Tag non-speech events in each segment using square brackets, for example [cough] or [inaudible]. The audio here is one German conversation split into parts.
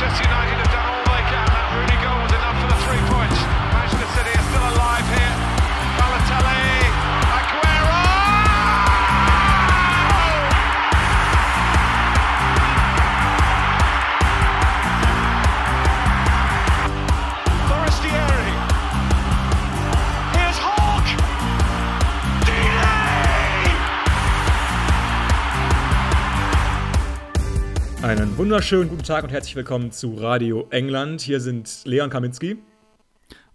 Manchester United Einen wunderschönen guten Tag und herzlich willkommen zu Radio England. Hier sind Leon Kaminski.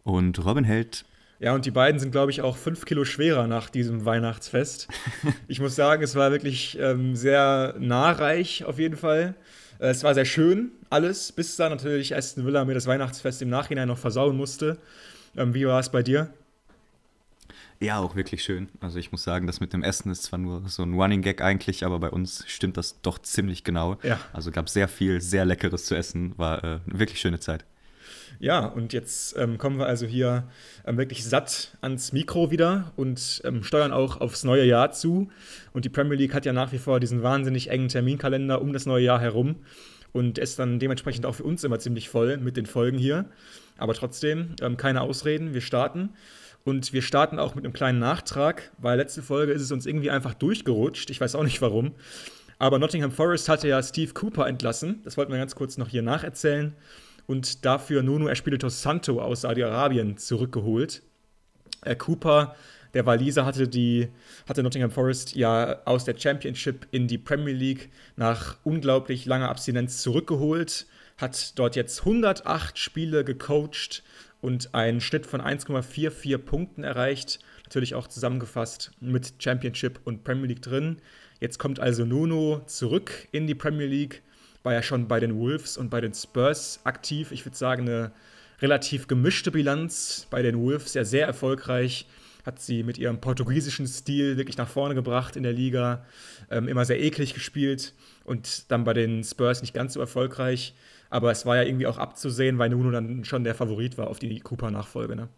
Und Robin Held. Ja, und die beiden sind, glaube ich, auch fünf Kilo schwerer nach diesem Weihnachtsfest. [laughs] ich muss sagen, es war wirklich ähm, sehr nahreich auf jeden Fall. Äh, es war sehr schön, alles, bis dann natürlich Aston Villa mir das Weihnachtsfest im Nachhinein noch versauen musste. Ähm, wie war es bei dir? Ja, auch wirklich schön. Also ich muss sagen, das mit dem Essen ist zwar nur so ein Running Gag eigentlich, aber bei uns stimmt das doch ziemlich genau. Ja. Also gab sehr viel, sehr leckeres zu essen. War äh, eine wirklich schöne Zeit. Ja, und jetzt ähm, kommen wir also hier ähm, wirklich satt ans Mikro wieder und ähm, steuern auch aufs neue Jahr zu. Und die Premier League hat ja nach wie vor diesen wahnsinnig engen Terminkalender um das neue Jahr herum und ist dann dementsprechend auch für uns immer ziemlich voll mit den Folgen hier. Aber trotzdem, ähm, keine Ausreden, wir starten. Und wir starten auch mit einem kleinen Nachtrag, weil letzte Folge ist es uns irgendwie einfach durchgerutscht. Ich weiß auch nicht warum. Aber Nottingham Forest hatte ja Steve Cooper entlassen. Das wollten wir ganz kurz noch hier nacherzählen. Und dafür Nuno Espirito Santo aus Saudi-Arabien zurückgeholt. Äh, Cooper, der Waliser, hatte, die, hatte Nottingham Forest ja aus der Championship in die Premier League nach unglaublich langer Abstinenz zurückgeholt. Hat dort jetzt 108 Spiele gecoacht und einen Schnitt von 1,44 Punkten erreicht. Natürlich auch zusammengefasst mit Championship und Premier League drin. Jetzt kommt also Nuno zurück in die Premier League. War ja schon bei den Wolves und bei den Spurs aktiv. Ich würde sagen, eine relativ gemischte Bilanz. Bei den Wolves ja sehr erfolgreich. Hat sie mit ihrem portugiesischen Stil wirklich nach vorne gebracht in der Liga. Ähm, immer sehr eklig gespielt. Und dann bei den Spurs nicht ganz so erfolgreich. Aber es war ja irgendwie auch abzusehen, weil Nuno dann schon der Favorit war auf die Cooper-Nachfolge. Ne?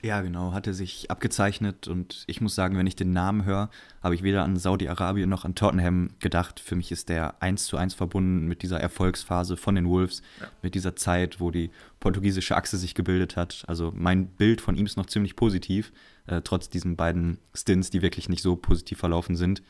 Ja, genau, hatte sich abgezeichnet und ich muss sagen, wenn ich den Namen höre, habe ich weder an Saudi-Arabien noch an Tottenham gedacht. Für mich ist der eins zu eins verbunden mit dieser Erfolgsphase von den Wolves, ja. mit dieser Zeit, wo die portugiesische Achse sich gebildet hat. Also mein Bild von ihm ist noch ziemlich positiv, äh, trotz diesen beiden Stints, die wirklich nicht so positiv verlaufen sind.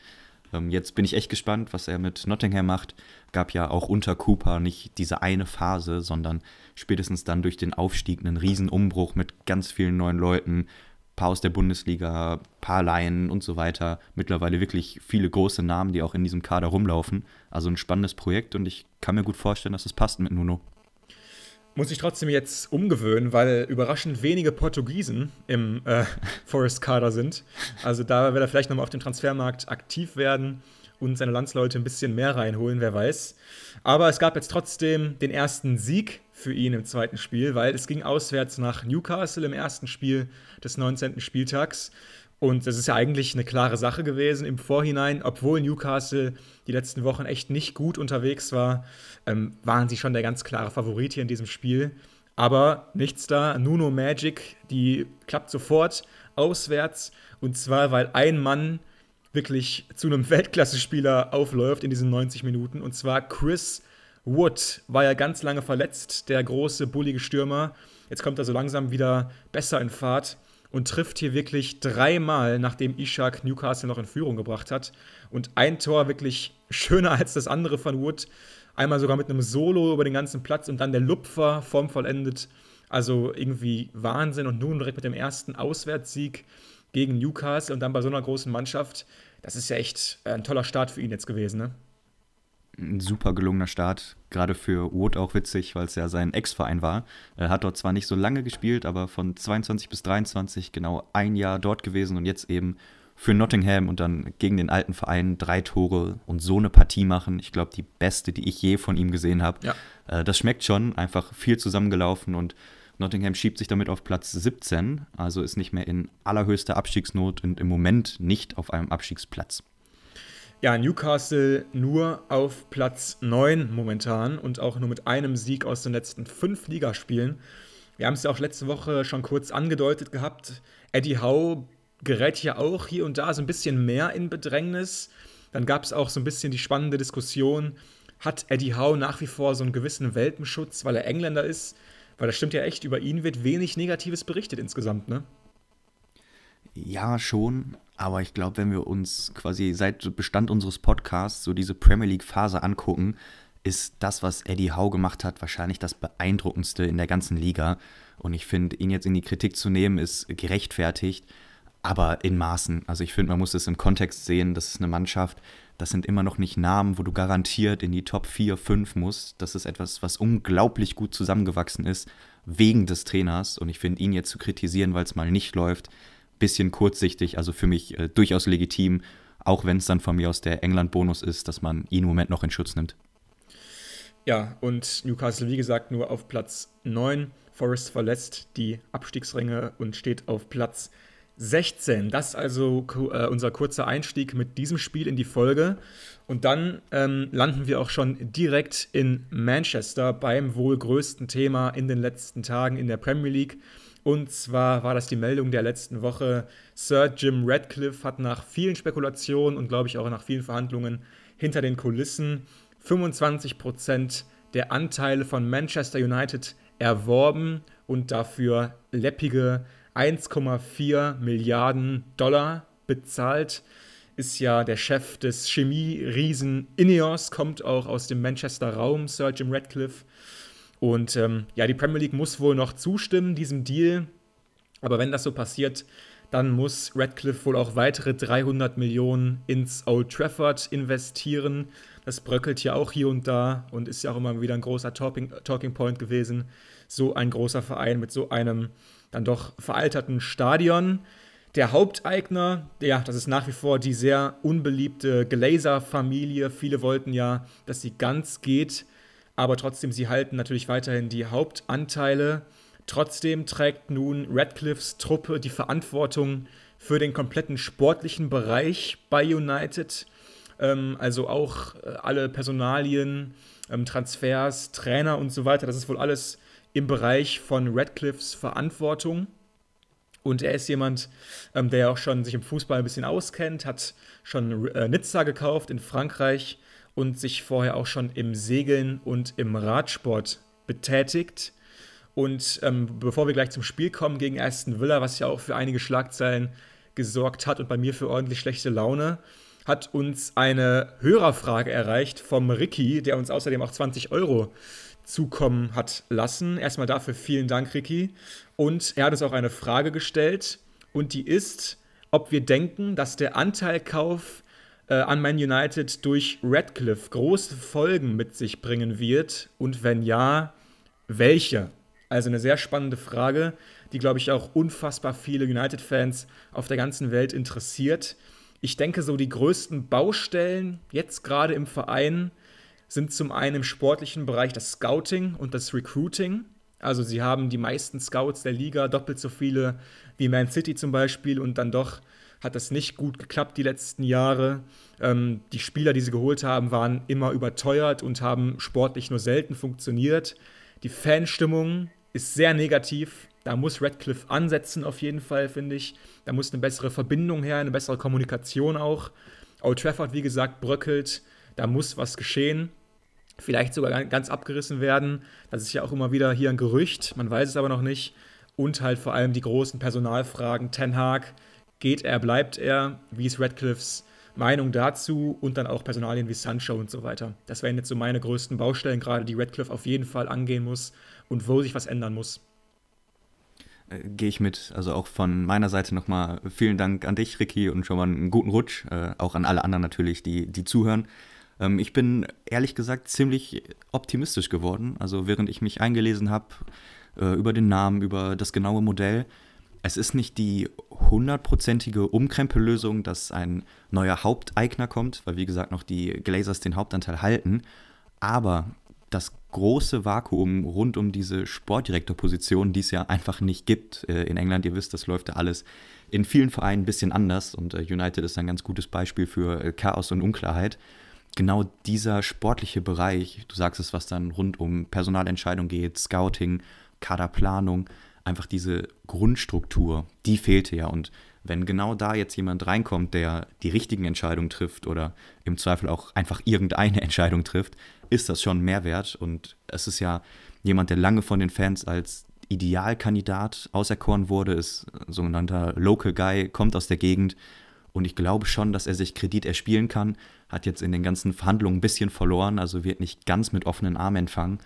Ähm, jetzt bin ich echt gespannt, was er mit Nottingham macht. Gab ja auch unter Cooper nicht diese eine Phase, sondern spätestens dann durch den Aufstieg einen Riesenumbruch mit ganz vielen neuen Leuten, paar aus der Bundesliga, paar Laien und so weiter. Mittlerweile wirklich viele große Namen, die auch in diesem Kader rumlaufen. Also ein spannendes Projekt und ich kann mir gut vorstellen, dass es passt mit Nuno. Muss ich trotzdem jetzt umgewöhnen, weil überraschend wenige Portugiesen im äh, [laughs] Forest-Kader sind. Also da wird er vielleicht nochmal auf dem Transfermarkt aktiv werden und seine Landsleute ein bisschen mehr reinholen, wer weiß. Aber es gab jetzt trotzdem den ersten Sieg für ihn im zweiten Spiel, weil es ging auswärts nach Newcastle im ersten Spiel des 19. Spieltags. Und das ist ja eigentlich eine klare Sache gewesen im Vorhinein, obwohl Newcastle die letzten Wochen echt nicht gut unterwegs war, ähm, waren sie schon der ganz klare Favorit hier in diesem Spiel. Aber nichts da, Nuno Magic, die klappt sofort auswärts. Und zwar, weil ein Mann wirklich zu einem [laughs] Weltklasse-Spieler aufläuft in diesen 90 Minuten. Und zwar Chris Wood war ja ganz lange verletzt, der große, bullige Stürmer. Jetzt kommt er so langsam wieder besser in Fahrt und trifft hier wirklich dreimal, nachdem Ishak Newcastle noch in Führung gebracht hat. Und ein Tor wirklich schöner als das andere von Wood. Einmal sogar mit einem Solo über den ganzen Platz und dann der Lupfer formvollendet. Also irgendwie Wahnsinn. Und nun direkt mit dem ersten Auswärtssieg gegen Newcastle und dann bei so einer großen Mannschaft. Das ist ja echt ein toller Start für ihn jetzt gewesen, ne? Ein super gelungener Start, gerade für Wood auch witzig, weil es ja sein Ex-Verein war. Er hat dort zwar nicht so lange gespielt, aber von 22 bis 23 genau ein Jahr dort gewesen und jetzt eben für Nottingham und dann gegen den alten Verein drei Tore und so eine Partie machen. Ich glaube, die beste, die ich je von ihm gesehen habe. Ja. Äh, das schmeckt schon, einfach viel zusammengelaufen und Nottingham schiebt sich damit auf Platz 17, also ist nicht mehr in allerhöchster Abstiegsnot und im Moment nicht auf einem Abstiegsplatz. Ja, Newcastle nur auf Platz 9 momentan und auch nur mit einem Sieg aus den letzten fünf Ligaspielen. Wir haben es ja auch letzte Woche schon kurz angedeutet gehabt. Eddie Howe gerät ja auch hier und da so ein bisschen mehr in Bedrängnis. Dann gab es auch so ein bisschen die spannende Diskussion, hat Eddie Howe nach wie vor so einen gewissen Welpenschutz, weil er Engländer ist? Weil das stimmt ja echt, über ihn wird wenig Negatives berichtet insgesamt, ne? Ja, schon. Aber ich glaube, wenn wir uns quasi seit Bestand unseres Podcasts so diese Premier League-Phase angucken, ist das, was Eddie Howe gemacht hat, wahrscheinlich das beeindruckendste in der ganzen Liga. Und ich finde, ihn jetzt in die Kritik zu nehmen, ist gerechtfertigt, aber in Maßen. Also ich finde, man muss es im Kontext sehen. Das ist eine Mannschaft, das sind immer noch nicht Namen, wo du garantiert in die Top 4, 5 musst. Das ist etwas, was unglaublich gut zusammengewachsen ist, wegen des Trainers. Und ich finde, ihn jetzt zu kritisieren, weil es mal nicht läuft, bisschen kurzsichtig, also für mich äh, durchaus legitim, auch wenn es dann von mir aus der England-Bonus ist, dass man ihn im Moment noch in Schutz nimmt. Ja, und Newcastle, wie gesagt, nur auf Platz 9. Forest verlässt die Abstiegsränge und steht auf Platz 16. Das ist also äh, unser kurzer Einstieg mit diesem Spiel in die Folge. Und dann ähm, landen wir auch schon direkt in Manchester beim wohl größten Thema in den letzten Tagen in der Premier League. Und zwar war das die Meldung der letzten Woche. Sir Jim Radcliffe hat nach vielen Spekulationen und glaube ich auch nach vielen Verhandlungen hinter den Kulissen 25 Prozent der Anteile von Manchester United erworben und dafür läppige 1,4 Milliarden Dollar bezahlt. Ist ja der Chef des Chemie-Riesen Ineos, kommt auch aus dem Manchester Raum, Sir Jim Radcliffe. Und ähm, ja, die Premier League muss wohl noch zustimmen, diesem Deal. Aber wenn das so passiert, dann muss Radcliffe wohl auch weitere 300 Millionen ins Old Trafford investieren. Das bröckelt ja auch hier und da und ist ja auch immer wieder ein großer Talking, Talking Point gewesen. So ein großer Verein mit so einem dann doch veralterten Stadion. Der Haupteigner, ja, das ist nach wie vor die sehr unbeliebte Glazer-Familie. Viele wollten ja, dass sie ganz geht, aber trotzdem, sie halten natürlich weiterhin die Hauptanteile. Trotzdem trägt nun Radcliffes Truppe die Verantwortung für den kompletten sportlichen Bereich bei United. Ähm, also auch äh, alle Personalien, ähm, Transfers, Trainer und so weiter. Das ist wohl alles im Bereich von Radcliffes Verantwortung. Und er ist jemand, ähm, der auch schon sich im Fußball ein bisschen auskennt, hat schon äh, Nizza gekauft in Frankreich und sich vorher auch schon im Segeln und im Radsport betätigt. Und ähm, bevor wir gleich zum Spiel kommen gegen Aston Villa, was ja auch für einige Schlagzeilen gesorgt hat und bei mir für ordentlich schlechte Laune, hat uns eine Hörerfrage erreicht vom Ricky, der uns außerdem auch 20 Euro zukommen hat lassen. Erstmal dafür vielen Dank, Ricky. Und er hat uns auch eine Frage gestellt und die ist, ob wir denken, dass der Anteilkauf äh, an Man United durch Radcliffe große Folgen mit sich bringen wird und wenn ja, welche? Also eine sehr spannende Frage, die, glaube ich, auch unfassbar viele United-Fans auf der ganzen Welt interessiert. Ich denke, so die größten Baustellen jetzt gerade im Verein sind zum einen im sportlichen Bereich das Scouting und das Recruiting. Also sie haben die meisten Scouts der Liga, doppelt so viele wie Man City zum Beispiel und dann doch hat das nicht gut geklappt die letzten Jahre. Ähm, die Spieler, die sie geholt haben, waren immer überteuert und haben sportlich nur selten funktioniert. Die Fanstimmung ist sehr negativ. Da muss Radcliffe ansetzen, auf jeden Fall, finde ich. Da muss eine bessere Verbindung her, eine bessere Kommunikation auch. Old Trafford, wie gesagt, bröckelt. Da muss was geschehen. Vielleicht sogar ganz abgerissen werden. Das ist ja auch immer wieder hier ein Gerücht. Man weiß es aber noch nicht. Und halt vor allem die großen Personalfragen. Ten Hag, geht er, bleibt er? Wie ist Radcliffes Meinung dazu? Und dann auch Personalien wie Sancho und so weiter. Das wären jetzt so meine größten Baustellen gerade, die Radcliffe auf jeden Fall angehen muss und wo sich was ändern muss. Äh, Gehe ich mit. Also auch von meiner Seite nochmal vielen Dank an dich, Ricky, und schon mal einen guten Rutsch. Äh, auch an alle anderen natürlich, die, die zuhören. Ähm, ich bin ehrlich gesagt ziemlich optimistisch geworden. Also während ich mich eingelesen habe äh, über den Namen, über das genaue Modell, es ist nicht die hundertprozentige Umkrempellösung, dass ein neuer Haupteigner kommt, weil wie gesagt noch die Glazers den Hauptanteil halten. Aber das große Vakuum rund um diese Sportdirektorposition, die es ja einfach nicht gibt äh, in England. Ihr wisst, das läuft ja alles in vielen Vereinen ein bisschen anders und äh, United ist ein ganz gutes Beispiel für äh, Chaos und Unklarheit. Genau dieser sportliche Bereich, du sagst es, was dann rund um Personalentscheidung geht, Scouting, Kaderplanung, einfach diese Grundstruktur, die fehlte ja und Wenn genau da jetzt jemand reinkommt, der die richtigen Entscheidungen trifft oder im Zweifel auch einfach irgendeine [laughs] Entscheidung trifft, ist das schon Mehrwert. Und es ist ja jemand, der lange von den Fans als Idealkandidat auserkoren wurde, ist sogenannter Local Guy, kommt aus der Gegend. Und ich glaube schon, dass er sich Kredit erspielen kann. Hat jetzt in den ganzen Verhandlungen ein bisschen verloren, also wird nicht ganz mit offenen Armen empfangen.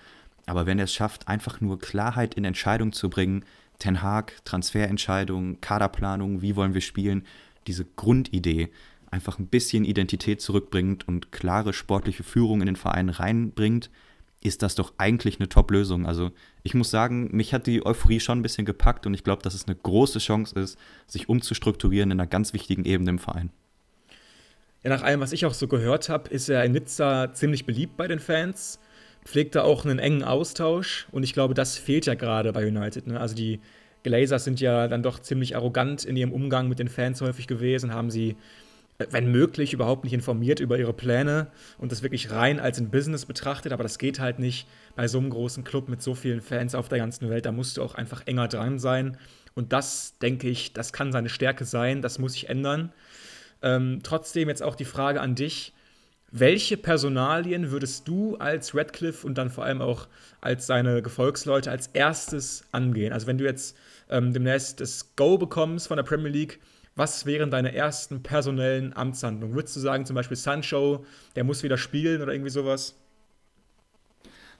Aber wenn er es schafft, einfach nur Klarheit in Entscheidungen zu bringen, Ten Hag, Transferentscheidungen, Kaderplanung, wie wollen wir spielen, diese Grundidee einfach ein bisschen Identität zurückbringt und klare sportliche Führung in den Verein reinbringt, ist das doch eigentlich eine Top-Lösung. Also ich muss sagen, mich hat die Euphorie schon ein bisschen gepackt und ich glaube, dass es eine große Chance ist, sich umzustrukturieren in einer ganz wichtigen Ebene im Verein. Ja, nach allem, was ich auch so gehört habe, ist er in Nizza ziemlich beliebt bei den Fans pflegt da auch einen engen Austausch und ich glaube, das fehlt ja gerade bei United. Ne? Also die Glazers sind ja dann doch ziemlich arrogant in ihrem Umgang mit den Fans häufig gewesen, haben sie, äh, wenn möglich, überhaupt nicht informiert über ihre Pläne und das wirklich rein als ein Business betrachtet, aber das geht halt nicht bei so einem großen Club mit so vielen Fans auf der ganzen Welt, da musst du auch einfach enger dran sein und das, denke ich, das kann seine Stärke sein, das muss sich ändern. Ähm, trotzdem jetzt auch die Frage an dich, welche Personalien würdest du als Radcliffe und dann vor allem auch als seine Gefolgsleute als erstes angehen? Also wenn du jetzt ähm, demnächst das Go bekommst von der Premier League, was wären deine ersten personellen Amtshandlungen? Würdest du sagen, zum Beispiel Sancho, der muss wieder spielen oder irgendwie sowas?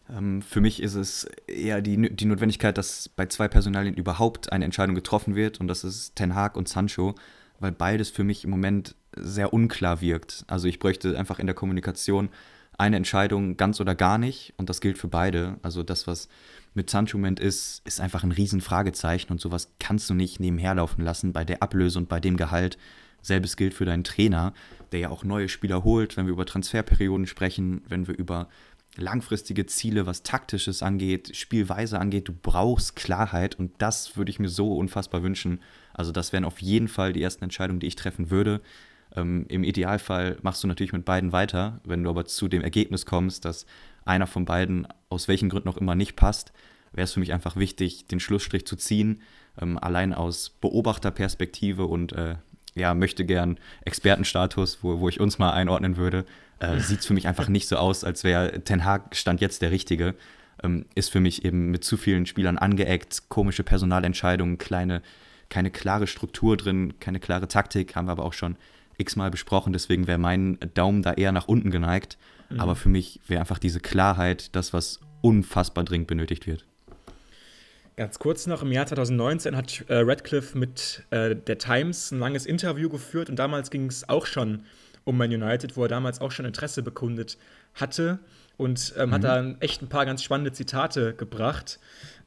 Ähm, für mich ist es eher die, die Notwendigkeit, dass bei zwei Personalien überhaupt eine Entscheidung getroffen wird und das ist Ten Hag und Sancho, weil beides für mich im Moment sehr unklar wirkt. Also ich bräuchte einfach in der Kommunikation eine Entscheidung ganz oder gar nicht und das gilt für beide. Also das, was mit Sanchument ist, ist einfach ein Riesenfragezeichen und sowas kannst du nicht nebenher laufen lassen bei der Ablöse und bei dem Gehalt. Selbes gilt für deinen Trainer, der ja auch neue Spieler holt, wenn wir über Transferperioden sprechen, wenn wir über langfristige Ziele, was taktisches angeht, Spielweise angeht. Du brauchst Klarheit und das würde ich mir so unfassbar wünschen. Also das wären auf jeden Fall die ersten Entscheidungen, die ich treffen würde. Ähm, Im Idealfall machst du natürlich mit beiden weiter. Wenn du aber zu dem Ergebnis kommst, dass einer von beiden aus welchen Gründen auch immer nicht passt, wäre es für mich einfach wichtig, den Schlussstrich zu ziehen. Ähm, allein aus Beobachterperspektive und äh, ja, möchte gern Expertenstatus, wo, wo ich uns mal einordnen würde, äh, [laughs] sieht es für mich einfach nicht so aus, als wäre Ten Hag Stand jetzt der Richtige. Ähm, ist für mich eben mit zu vielen Spielern angeeckt, komische Personalentscheidungen, kleine, keine klare Struktur drin, keine klare Taktik, haben wir aber auch schon x-mal besprochen, deswegen wäre mein Daumen da eher nach unten geneigt. Mhm. Aber für mich wäre einfach diese Klarheit das, was unfassbar dringend benötigt wird. Ganz kurz noch, im Jahr 2019 hat äh, Radcliffe mit äh, der Times ein langes Interview geführt und damals ging es auch schon um Man United, wo er damals auch schon Interesse bekundet hatte und ähm, mhm. hat da echt ein paar ganz spannende Zitate gebracht.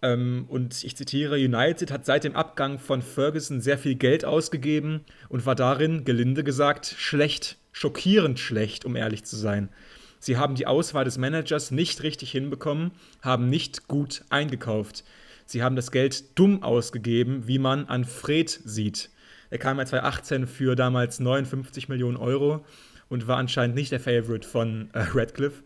Ähm, und ich zitiere, United hat seit dem Abgang von Ferguson sehr viel Geld ausgegeben und war darin, gelinde gesagt, schlecht, schockierend schlecht, um ehrlich zu sein. Sie haben die Auswahl des Managers nicht richtig hinbekommen, haben nicht gut eingekauft. Sie haben das Geld dumm ausgegeben, wie man an Fred sieht. Er kam ja 2018 für damals 59 Millionen Euro und war anscheinend nicht der Favorite von äh, Radcliffe.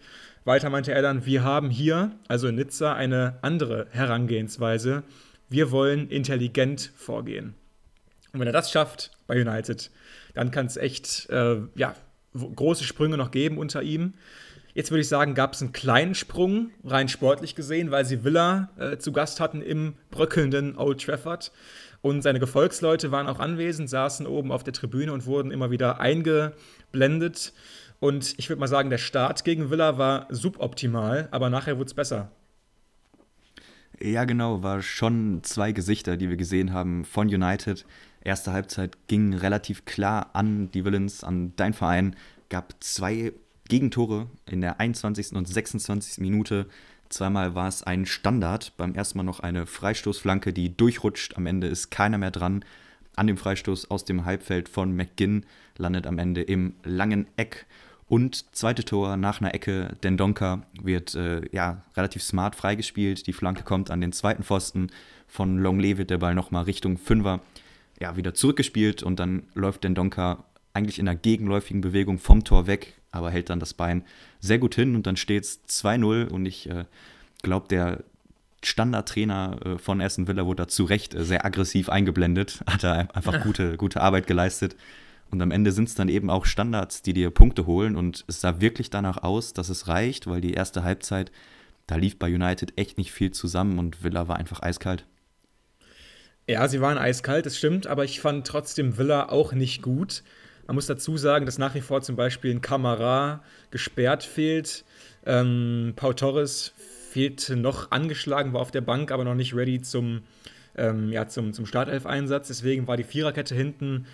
Weiter meinte er dann, wir haben hier, also in Nizza, eine andere Herangehensweise. Wir wollen intelligent vorgehen. Und wenn er das schafft bei United, dann kann es echt äh, ja, große Sprünge noch geben unter ihm. Jetzt würde ich sagen, gab es einen kleinen Sprung, rein sportlich gesehen, weil sie Villa äh, zu Gast hatten im bröckelnden Old Trafford. Und seine Gefolgsleute waren auch anwesend, saßen oben auf der Tribüne und wurden immer wieder eingeblendet. Und ich würde mal sagen, der Start gegen Villa war suboptimal, aber nachher wurde es besser. Ja, genau, war schon zwei Gesichter, die wir gesehen haben von United. Erste Halbzeit ging relativ klar an die Villains, an dein Verein. Gab zwei Gegentore in der 21. und 26. Minute. Zweimal war es ein Standard. Beim ersten Mal noch eine Freistoßflanke, die durchrutscht. Am Ende ist keiner mehr dran. An dem Freistoß aus dem Halbfeld von McGinn landet am Ende im langen Eck. Und zweite Tor nach einer Ecke, Dendonka wird äh, ja, relativ smart freigespielt. Die Flanke kommt an den zweiten Pfosten. Von Longley wird der Ball nochmal Richtung Fünfer ja, wieder zurückgespielt und dann läuft Dendonka eigentlich in einer gegenläufigen Bewegung vom Tor weg, aber hält dann das Bein sehr gut hin und dann steht es 2-0 und ich äh, glaube, der Standardtrainer äh, von Aston Villa wurde da zu Recht äh, sehr aggressiv eingeblendet, hat er einfach gute, gute Arbeit geleistet. Und am Ende sind es dann eben auch Standards, die dir Punkte holen. Und es sah wirklich danach aus, dass es reicht, weil die erste Halbzeit, da lief bei United echt nicht viel zusammen und Villa war einfach eiskalt. Ja, sie waren eiskalt, das stimmt, aber ich fand trotzdem Villa auch nicht gut. Man muss dazu sagen, dass nach wie vor zum Beispiel ein Kamera gesperrt fehlt. Ähm, Pau Torres fehlte noch angeschlagen, war auf der Bank, aber noch nicht ready zum, ähm, ja, zum, zum Startelf-Einsatz. Deswegen war die Viererkette hinten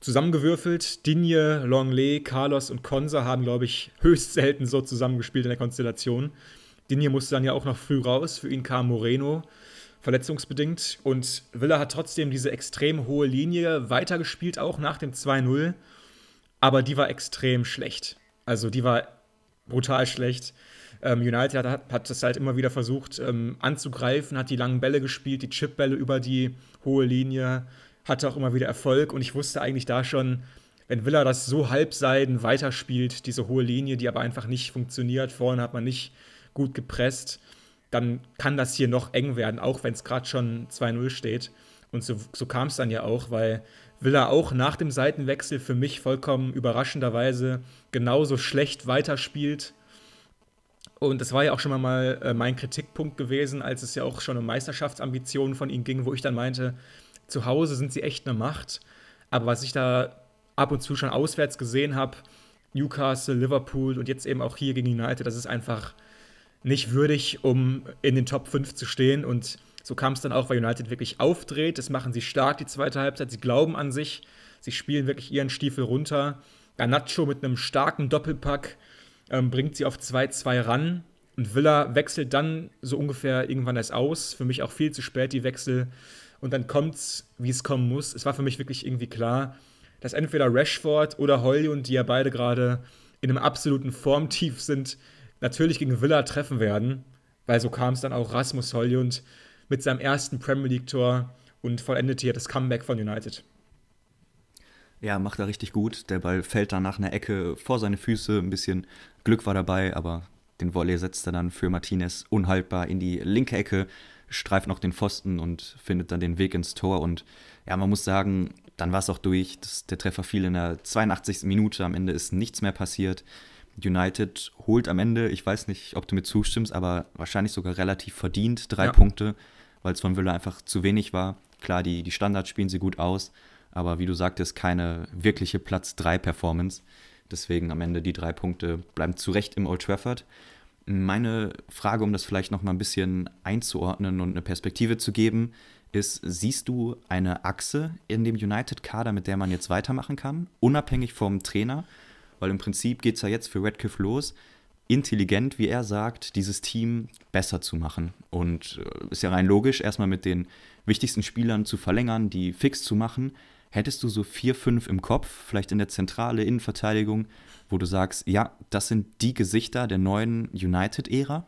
zusammengewürfelt. Digne, Longley, Carlos und Konsa haben, glaube ich, [laughs] höchst selten so zusammengespielt in der Konstellation. Digne musste dann ja auch noch früh raus. Für ihn kam Moreno, verletzungsbedingt. Und Villa hat trotzdem diese extrem hohe Linie weitergespielt, auch nach dem 2-0. Aber die war extrem schlecht. Also die war brutal schlecht. Ähm, United hat, hat das halt immer wieder versucht ähm, anzugreifen, hat die langen Bälle gespielt, die Chipbälle über die hohe Linie, hatte auch immer wieder Erfolg und ich wusste eigentlich da schon, wenn Villa das so halbseiden weiterspielt, diese hohe Linie, die aber einfach nicht funktioniert, vorne hat man nicht gut gepresst, dann kann das hier noch eng werden, auch wenn es gerade schon 2-0 steht. Und so, so kam es dann ja auch, weil Villa auch nach dem Seitenwechsel für mich vollkommen überraschenderweise genauso schlecht weiterspielt und das war ja auch schon mal äh, mein Kritikpunkt gewesen, als es ja auch schon um Meisterschaftsambitionen von ihnen ging, wo ich dann meinte, zu Hause sind sie echt eine Macht. Aber was ich da ab und zu schon auswärts gesehen habe, Newcastle, Liverpool und jetzt eben auch hier gegen United, das ist einfach nicht würdig, um in den Top 5 zu stehen. Und so kam es dann auch, weil United wirklich aufdreht. Das machen sie stark, die zweite Halbzeit. Sie glauben an sich. Sie spielen wirklich ihren Stiefel runter. Garnacho mit einem starken Doppelpack ähm, bringt sie auf 2-2 ran. Und Villa wechselt dann so ungefähr irgendwann erst aus. Für mich auch viel zu spät die Wechsel. Und dann kommt es, wie es kommen muss. Es war für mich wirklich irgendwie klar, dass entweder Rashford oder Hoylund, die ja beide gerade in einem absoluten Formtief sind, natürlich gegen Villa treffen werden. Weil so kam es dann auch Rasmus Hoylund mit seinem ersten Premier League-Tor und vollendete hier das Comeback von United. Ja, macht er richtig gut. Der Ball fällt dann nach einer Ecke vor seine Füße. Ein bisschen Glück war dabei, aber den Volley setzt er dann für Martinez unhaltbar in die linke Ecke, streift noch den Pfosten und findet dann den Weg ins Tor. Und ja, man muss sagen, dann war es auch durch. Das, der Treffer fiel in der 82. Minute. Am Ende ist nichts mehr passiert. United holt am Ende, ich weiß nicht, ob du mir zustimmst, aber wahrscheinlich sogar relativ verdient drei ja. Punkte, weil es von Villa einfach zu wenig war. Klar, die, die Standards spielen sie gut aus, aber wie du sagtest, keine wirkliche Platz 3 Performance. Deswegen am Ende die drei Punkte bleiben zu Recht im Old Trafford. Meine Frage, um das vielleicht noch mal ein bisschen einzuordnen und eine Perspektive zu geben, ist, siehst du eine Achse in dem United-Kader, mit der man jetzt weitermachen kann, unabhängig vom Trainer? Weil im Prinzip geht es ja jetzt für Redcliffe los, intelligent, wie er sagt, dieses Team besser zu machen. Und äh, ist ja rein logisch, erstmal mit den wichtigsten Spielern zu verlängern, die fix zu machen, Hättest du so vier, fünf im Kopf, vielleicht in der Zentrale, Innenverteidigung, wo du sagst, ja, das sind die Gesichter der neuen United-Ära?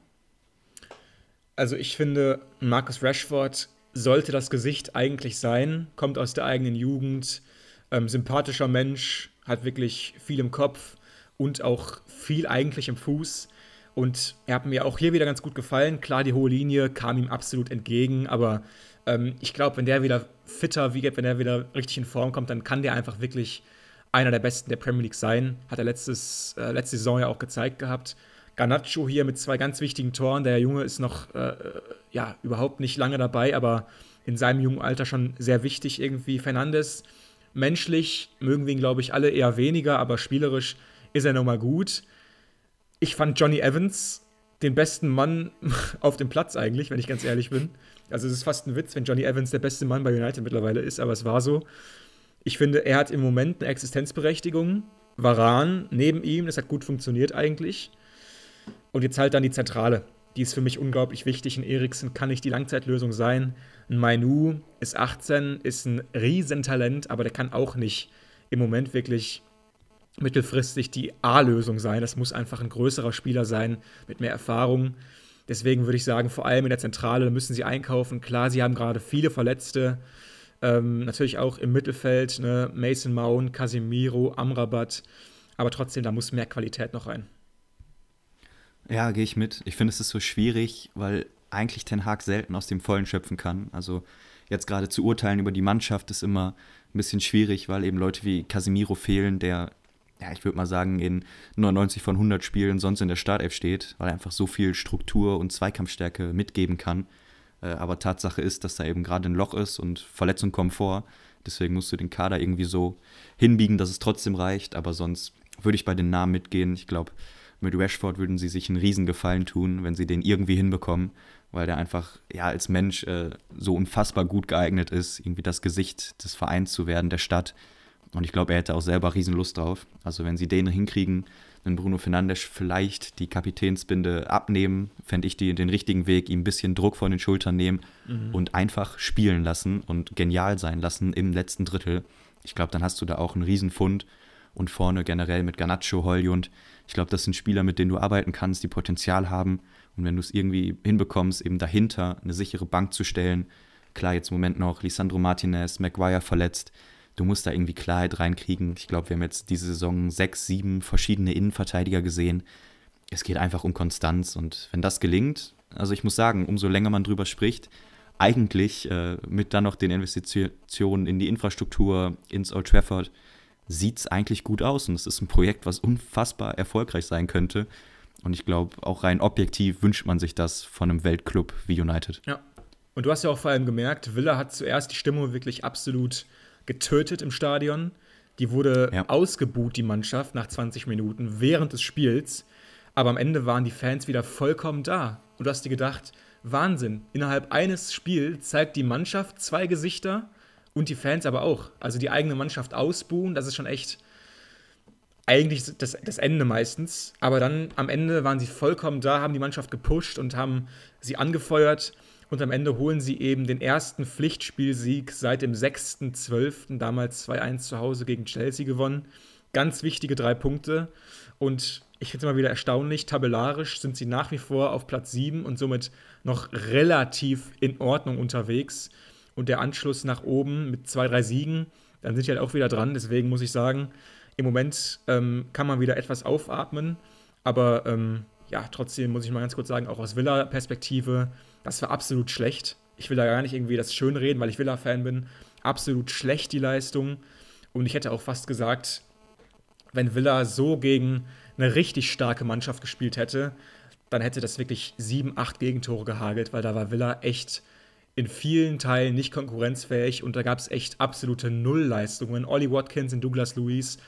Also ich finde, Marcus Rashford sollte das Gesicht eigentlich sein, kommt aus der eigenen Jugend, ähm, sympathischer Mensch, hat wirklich viel im Kopf und auch viel eigentlich im Fuß. Und er hat mir auch hier wieder ganz gut gefallen. Klar, die hohe Linie kam ihm absolut entgegen, aber ähm, ich glaube, wenn der wieder fitter wiegt, wenn er wieder richtig in Form kommt, dann kann der einfach wirklich einer der besten der Premier League sein. Hat er letztes, äh, letzte Saison ja auch gezeigt gehabt. Garnacho hier mit zwei ganz wichtigen Toren. Der Junge ist noch äh, ja, überhaupt nicht lange dabei, aber in seinem jungen Alter schon sehr wichtig irgendwie. Fernandes, menschlich mögen wir ihn, glaube ich, alle eher weniger, aber spielerisch ist er nochmal gut. Ich fand Johnny Evans den besten Mann [laughs] auf dem Platz eigentlich, wenn ich ganz ehrlich bin. Also es ist fast ein Witz, wenn Johnny Evans der beste Mann bei United mittlerweile ist, aber es war so. Ich finde, er hat im Moment eine Existenzberechtigung. Varan neben ihm, das hat gut funktioniert eigentlich. Und jetzt halt dann die Zentrale. Die ist für mich unglaublich wichtig. Ein Eriksen kann nicht die Langzeitlösung sein. Ein Mainu ist 18, ist ein Riesentalent, aber der kann auch nicht im Moment wirklich mittelfristig die A-Lösung sein. Das muss einfach ein größerer Spieler sein mit mehr Erfahrung. Deswegen würde ich sagen, vor allem in der Zentrale müssen sie einkaufen. Klar, sie haben gerade viele Verletzte. Ähm, natürlich auch im Mittelfeld, ne? Mason Mount, Casemiro, Amrabat. Aber trotzdem, da muss mehr Qualität noch rein. Ja, gehe ich mit. Ich finde, es ist so schwierig, weil eigentlich Ten Hag selten aus dem Vollen schöpfen kann. Also jetzt gerade zu urteilen über die Mannschaft ist immer ein bisschen schwierig, weil eben Leute wie Casemiro fehlen, der, ja, ich würde mal sagen, in 99 von 100 Spielen sonst in der Startelf steht, weil er einfach so viel Struktur und Zweikampfstärke mitgeben kann. Äh, aber Tatsache ist, dass da eben gerade ein Loch ist und Verletzungen kommen vor. Deswegen musst du den Kader irgendwie so hinbiegen, dass es trotzdem reicht. Aber sonst würde ich bei den Namen mitgehen. Ich glaube, mit Rashford würden sie sich einen Riesengefallen tun, wenn sie den irgendwie hinbekommen, weil der einfach ja als Mensch äh, so unfassbar gut geeignet ist, irgendwie das Gesicht des Vereins zu werden, der Stadt. Und ich glaube, er hätte auch selber Riesenlust drauf. Also wenn sie den hinkriegen, wenn Bruno Fernandes vielleicht die Kapitänsbinde abnehmen, fände ich die, den richtigen Weg, ihm ein bisschen Druck von den Schultern nehmen mhm. und einfach spielen lassen und genial sein lassen im letzten Drittel. Ich glaube, dann hast du da auch einen Riesenfund und vorne generell mit Garnacho, Holjund. Ich glaube, das sind Spieler, mit denen du arbeiten kannst, die Potenzial haben. Und wenn du es irgendwie hinbekommst, eben dahinter eine sichere Bank zu stellen, klar, jetzt im Moment noch Lisandro Martinez, Maguire verletzt, du musst da irgendwie Klarheit reinkriegen. Ich glaube, wir haben jetzt diese Saison sechs, sieben verschiedene Innenverteidiger gesehen. Es geht einfach um Konstanz und wenn das gelingt, also ich muss sagen, umso länger man drüber spricht, eigentlich äh, mit dann noch den Investitionen in die Infrastruktur, ins Old Trafford, sieht es eigentlich gut aus. Und es ist ein Projekt, was unfassbar erfolgreich sein könnte. Und ich glaube, auch rein objektiv wünscht man sich das von einem Weltclub wie United. Ja. Und du hast ja auch vor allem gemerkt, Villa hat zuerst die Stimmung wirklich absolut getötet im Stadion. Die wurde ja. ausgebuht, die Mannschaft, nach 20 Minuten während des Spiels. Aber am Ende waren die Fans wieder vollkommen da. Und du hast dir gedacht, Wahnsinn, innerhalb eines Spiels zeigt die Mannschaft zwei Gesichter und die Fans aber auch. Also die eigene Mannschaft ausbuhen, das ist schon echt eigentlich das, das Ende meistens. Aber dann am Ende waren sie vollkommen da, haben die Mannschaft gepusht und haben sie angefeuert. Und am Ende holen sie eben den ersten Pflichtspielsieg seit dem 6.12., damals 2-1 zu Hause gegen Chelsea gewonnen. Ganz wichtige drei Punkte. Und ich finde es immer wieder erstaunlich, tabellarisch sind sie nach wie vor auf Platz 7 und somit noch relativ in Ordnung unterwegs. Und der Anschluss nach oben mit zwei, drei Siegen, dann sind sie halt auch wieder dran. Deswegen muss ich sagen, im Moment ähm, kann man wieder etwas aufatmen. Aber ähm, ja, trotzdem muss ich mal ganz kurz sagen, auch aus Villa-Perspektive, das war absolut schlecht. Ich will da gar nicht irgendwie das schön reden, weil ich Villa-Fan bin. Absolut schlecht die Leistung. Und ich hätte auch fast gesagt, wenn Villa so gegen eine richtig starke Mannschaft gespielt hätte, dann hätte das wirklich sieben, acht Gegentore gehagelt, weil da war Villa echt in vielen Teilen nicht konkurrenzfähig und da gab es echt absolute Nullleistungen. Ollie Watkins und Douglas Luiz,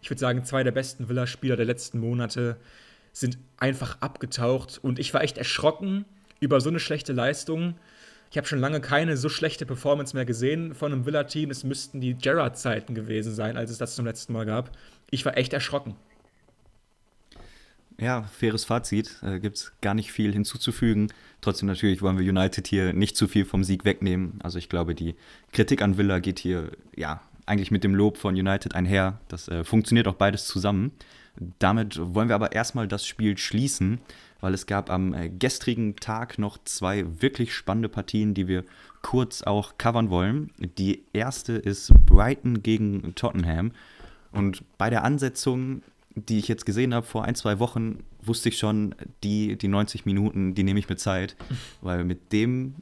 ich würde sagen, zwei der besten Villa-Spieler der letzten Monate, sind einfach abgetaucht und ich war echt erschrocken, über so eine schlechte Leistung. Ich habe schon lange keine so schlechte Performance mehr gesehen von einem Villa-Team. Es müssten die Gerrard-Zeiten gewesen sein, als es das zum letzten Mal gab. Ich war echt erschrocken. Ja, faires Fazit. Äh, Gibt es gar nicht viel hinzuzufügen. Trotzdem natürlich wollen wir United hier nicht zu viel vom Sieg wegnehmen. Also ich glaube, die Kritik an Villa geht hier ja eigentlich mit dem Lob von United einher. Das äh, funktioniert auch beides zusammen. Damit wollen wir aber erstmal das Spiel schließen weil es gab am äh, gestrigen Tag noch zwei wirklich spannende Partien, die wir kurz auch covern wollen. Die erste ist Brighton gegen Tottenham. Und bei der Ansetzung, die ich jetzt gesehen habe vor ein, zwei Wochen, wusste ich schon, die, die 90 Minuten, die nehme ich mit Zeit, [laughs] weil mit dem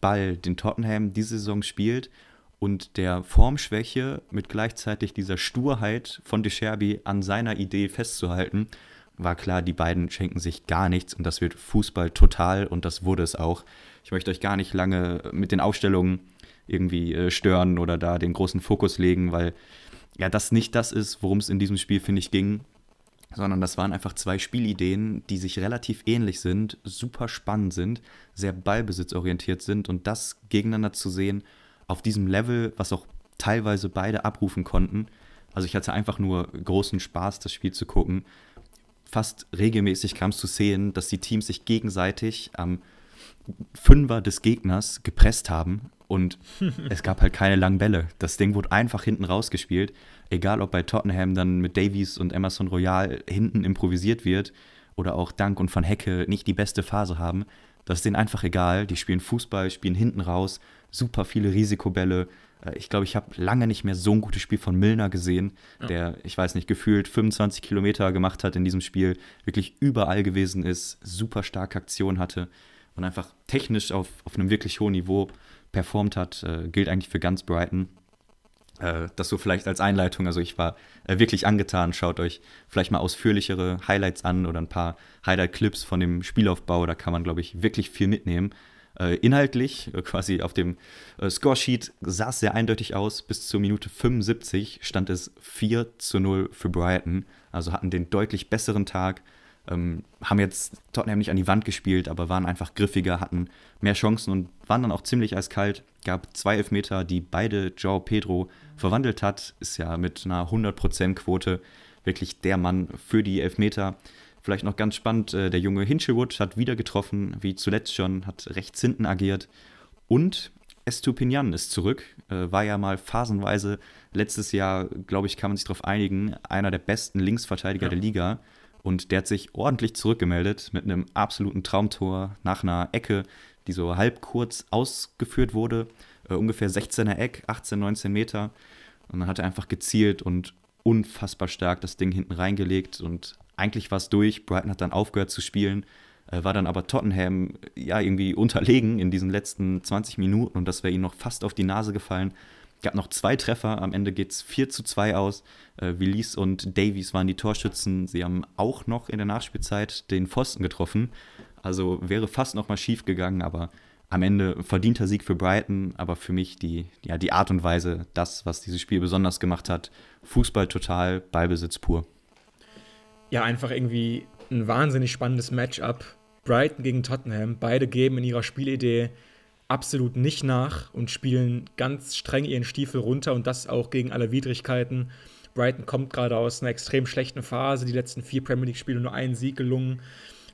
Ball, den Tottenham diese Saison spielt und der Formschwäche mit gleichzeitig dieser Sturheit von De Scherbi an seiner Idee festzuhalten, war klar, die beiden schenken sich gar nichts und das wird Fußball total und das wurde es auch. Ich möchte euch gar nicht lange mit den Aufstellungen irgendwie äh, stören oder da den großen Fokus legen, weil ja das nicht das ist, worum es in diesem Spiel, finde ich, ging, sondern das waren einfach zwei Spielideen, die sich relativ ähnlich sind, super spannend sind, sehr ballbesitzorientiert sind und das gegeneinander zu sehen auf diesem Level, was auch teilweise beide abrufen konnten. Also ich hatte einfach nur großen Spaß, das Spiel zu gucken fast regelmäßig kam es zu sehen, dass die Teams sich gegenseitig am Fünfer des Gegners gepresst haben und [laughs] es gab halt keine langen Bälle. Das Ding wurde einfach hinten rausgespielt. Egal, ob bei Tottenham dann mit Davies und Emerson Royal hinten improvisiert wird oder auch Dank und Van Hecke nicht die beste Phase haben. Das ist denen einfach egal. Die spielen Fußball, spielen hinten raus, super viele Risikobälle, ich glaube, ich habe lange nicht mehr so ein gutes Spiel von Milner gesehen, ja. der, ich weiß nicht, gefühlt 25 Kilometer gemacht hat in diesem Spiel, wirklich überall gewesen ist, super starke Aktion hatte. und einfach technisch auf, auf einem wirklich hohen Niveau performt hat, äh, gilt eigentlich für ganz Brighton. Äh, das so vielleicht als Einleitung. Also ich war äh, wirklich angetan. Schaut euch vielleicht mal ausführlichere Highlights an oder ein paar Highlight-Clips von dem Spielaufbau. Da kann man, glaube ich, wirklich viel mitnehmen. Äh, inhaltlich, äh, quasi auf dem äh, Scoresheet, sah es sehr eindeutig aus. Bis zur Minute 75 stand es 4 zu 0 für Brighton. Also hatten den deutlich besseren Tag. Ähm, haben jetzt Tottenham nicht an die Wand gespielt, aber waren einfach griffiger, hatten mehr Chancen und waren dann auch ziemlich eiskalt. Gab zwei Elfmeter, die beide Joao Pedro verwandelt hat. Ist ja mit einer 100%-Quote wirklich der Mann für die Elfmeter. Vielleicht noch ganz spannend, äh, der junge Hinchelwood hat wieder getroffen, wie zuletzt schon, hat rechts hinten agiert. Und Estupinian ist zurück, äh, war ja mal phasenweise letztes Jahr, glaube ich, kann man sich darauf einigen, einer der besten Linksverteidiger ja. der Liga. Und der hat sich ordentlich zurückgemeldet mit einem absoluten Traumtor nach einer Ecke, die so halb kurz ausgeführt wurde. Äh, ungefähr 16er Eck, 18, 19 Meter. Und dann hat er einfach gezielt und unfassbar stark das Ding hinten reingelegt. Und eigentlich war es durch. Brighton hat dann aufgehört zu spielen. Äh, war dann aber Tottenham ja irgendwie unterlegen in diesen letzten 20 Minuten. Und das wäre ihnen noch fast auf die Nase gefallen gab noch zwei Treffer, am Ende geht es 4 zu 2 aus. Äh, Willis und Davies waren die Torschützen. Sie haben auch noch in der Nachspielzeit den Pfosten getroffen. Also wäre fast noch mal schief gegangen, aber am Ende verdienter Sieg für Brighton, aber für mich die, ja, die Art und Weise, das, was dieses Spiel besonders gemacht hat. Fußball total, Ballbesitz pur. Ja, einfach irgendwie ein wahnsinnig spannendes Matchup. Brighton gegen Tottenham. Beide geben in ihrer Spielidee absolut nicht nach und spielen ganz streng ihren Stiefel runter und das auch gegen alle Widrigkeiten. Brighton kommt gerade aus einer extrem schlechten Phase, die letzten vier Premier League-Spiele nur einen Sieg gelungen,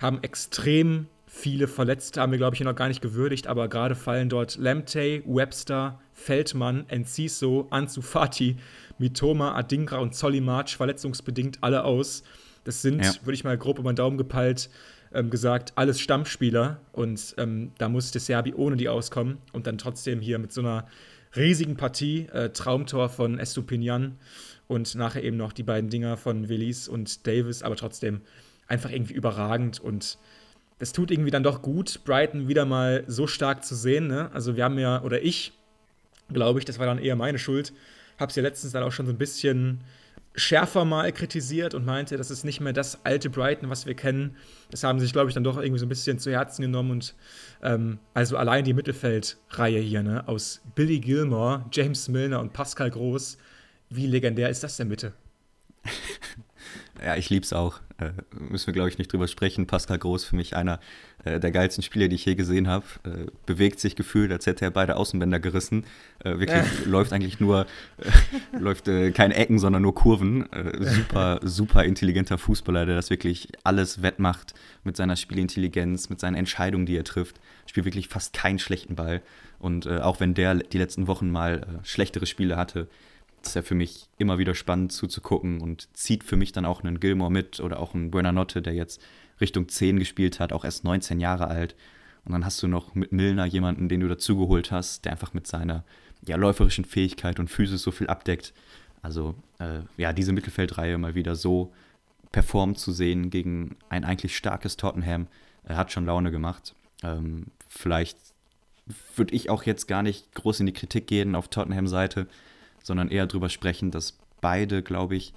haben extrem viele Verletzte, haben wir, glaube ich, noch gar nicht gewürdigt, aber gerade fallen dort Lamtey, Webster, Feldmann, Enciso, Ansu Fati, Mitoma, Adingra und Solly March verletzungsbedingt alle aus. Das sind, ja. würde ich mal grob über den Daumen gepeilt, ähm, gesagt, alles Stammspieler und ähm, da musste Serbi ohne die auskommen und dann trotzdem hier mit so einer riesigen Partie, äh, Traumtor von Estupinian und nachher eben noch die beiden Dinger von Willis und Davis, aber trotzdem einfach irgendwie überragend und es tut irgendwie dann doch gut, Brighton wieder mal so stark zu sehen. Ne? Also wir haben ja, oder ich, glaube ich, das war dann eher meine Schuld, habe es ja letztens dann auch schon so ein bisschen schärfer mal kritisiert und meinte, das ist nicht mehr das alte Brighton, was wir kennen. Das haben sich, glaube ich, dann doch irgendwie so ein bisschen zu Herzen genommen. Und ähm, also allein die Mittelfeldreihe hier, ne, aus Billy Gilmore, James Milner und Pascal Groß, wie legendär ist das denn bitte? [laughs] Ja, ich lieb's auch. Äh, müssen wir, glaube ich, nicht drüber sprechen. Pascal Groß für mich einer äh, der geilsten Spieler, die ich je gesehen habe. Äh, bewegt sich gefühlt, als hätte er beide Außenbänder gerissen. Äh, wirklich [laughs] läuft eigentlich nur, äh, läuft äh, keine Ecken, sondern nur Kurven. super, super intelligenter Fußballer, der das wirklich alles wettmacht mit seiner Spielintelligenz, mit seinen Entscheidungen, die er trifft. Spielt wirklich fast keinen schlechten Ball. Und auch wenn der die letzten Wochen mal schlechtere Spiele hatte, ist ja für mich immer wieder spannend zuzugucken und zieht für mich dann auch einen Gilmore mit oder auch einen Buenanotte, der jetzt Richtung 10 gespielt hat, auch erst 19 Jahre alt. Und dann hast du noch mit Milner jemanden, den du dazugeholt hast, der einfach mit seiner ja, läuferischen Fähigkeit und Physis so viel abdeckt. Also äh, ja, diese Mittelfeldreihe mal wieder so performt zu sehen gegen ein eigentlich starkes Tottenham, äh, hat schon Laune gemacht. Ähm, vielleicht würde ich auch jetzt gar nicht groß in die Kritik gehen auf Tottenham-Seite, sondern eher darüber sprechen, dass beide, glaube ich,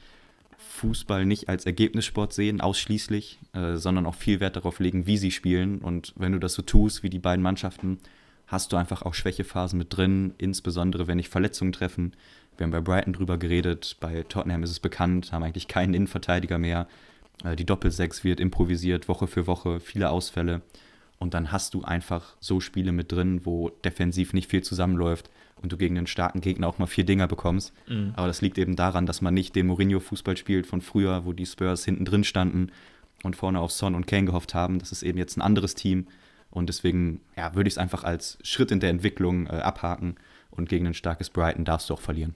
Fußball nicht als Ergebnissport sehen, ausschließlich, äh, sondern auch viel Wert darauf legen, wie sie spielen. Und wenn du das so tust, wie die beiden Mannschaften, hast du einfach auch Schwächephasen mit drin, insbesondere wenn dich Verletzungen treffen. Wir haben bei Brighton drüber geredet, bei Tottenham ist es bekannt, haben eigentlich keinen Innenverteidiger mehr. Äh, die Doppelsechs wird improvisiert, Woche für Woche, viele Ausfälle. Und dann hast du einfach so Spiele mit drin, wo defensiv nicht viel zusammenläuft und du gegen einen starken Gegner auch mal vier Dinger bekommst. Mhm. Aber das liegt eben daran, dass man nicht den Mourinho-Fußball spielt von früher, wo die Spurs hinten drin standen und vorne auf Son und Kane gehofft haben. Das ist eben jetzt ein anderes Team. Und deswegen ja, würde ich es einfach als Schritt in der Entwicklung äh, abhaken. Und gegen ein starkes Brighton darfst du auch verlieren.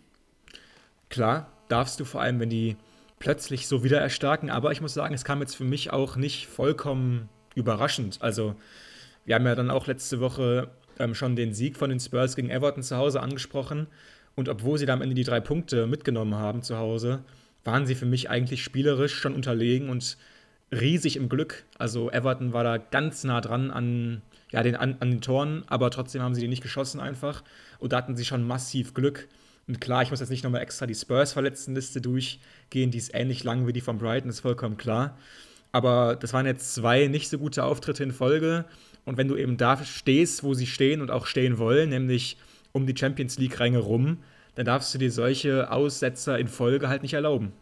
Klar, darfst du vor allem, wenn die plötzlich so wieder erstarken. Aber ich muss sagen, es kam jetzt für mich auch nicht vollkommen überraschend. Also, wir haben ja dann auch letzte Woche ähm, schon den Sieg von den Spurs gegen Everton zu Hause angesprochen. Und obwohl sie da am Ende die drei Punkte mitgenommen haben zu Hause, waren sie für mich eigentlich spielerisch schon unterlegen und riesig im Glück. Also Everton war da ganz nah dran an ja, den, an, an den Toren, aber trotzdem haben sie die nicht geschossen einfach. Und da hatten sie schon massiv Glück. Und klar, ich muss jetzt nicht nochmal extra die Spurs-Verletztenliste durchgehen, die ist ähnlich lang wie die von Brighton, ist vollkommen klar. Aber das waren jetzt zwei nicht so gute Auftritte in Folge. Und wenn du eben da stehst, wo sie stehen und auch stehen wollen, nämlich um die Champions League-Ränge rum, dann darfst du dir solche Aussetzer in Folge halt nicht erlauben.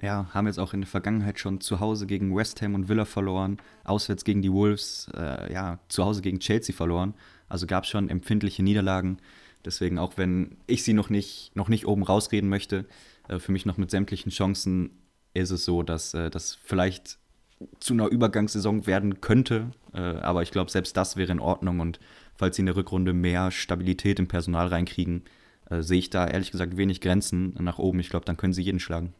Ja, haben jetzt auch in der Vergangenheit schon zu Hause gegen West Ham und Villa verloren, auswärts gegen die Wolves, äh, ja, zu Hause gegen Chelsea verloren. Also gab es schon empfindliche Niederlagen. Deswegen, auch wenn ich sie noch nicht, noch nicht oben rausreden möchte, äh, für mich noch mit sämtlichen Chancen ist es so, dass äh, das vielleicht zu einer Übergangssaison werden könnte. Äh, aber ich glaube, selbst das wäre in Ordnung. Und falls sie in der Rückrunde mehr Stabilität im Personal reinkriegen, äh, sehe ich da ehrlich gesagt wenig Grenzen nach oben. Ich glaube, dann können sie jeden schlagen.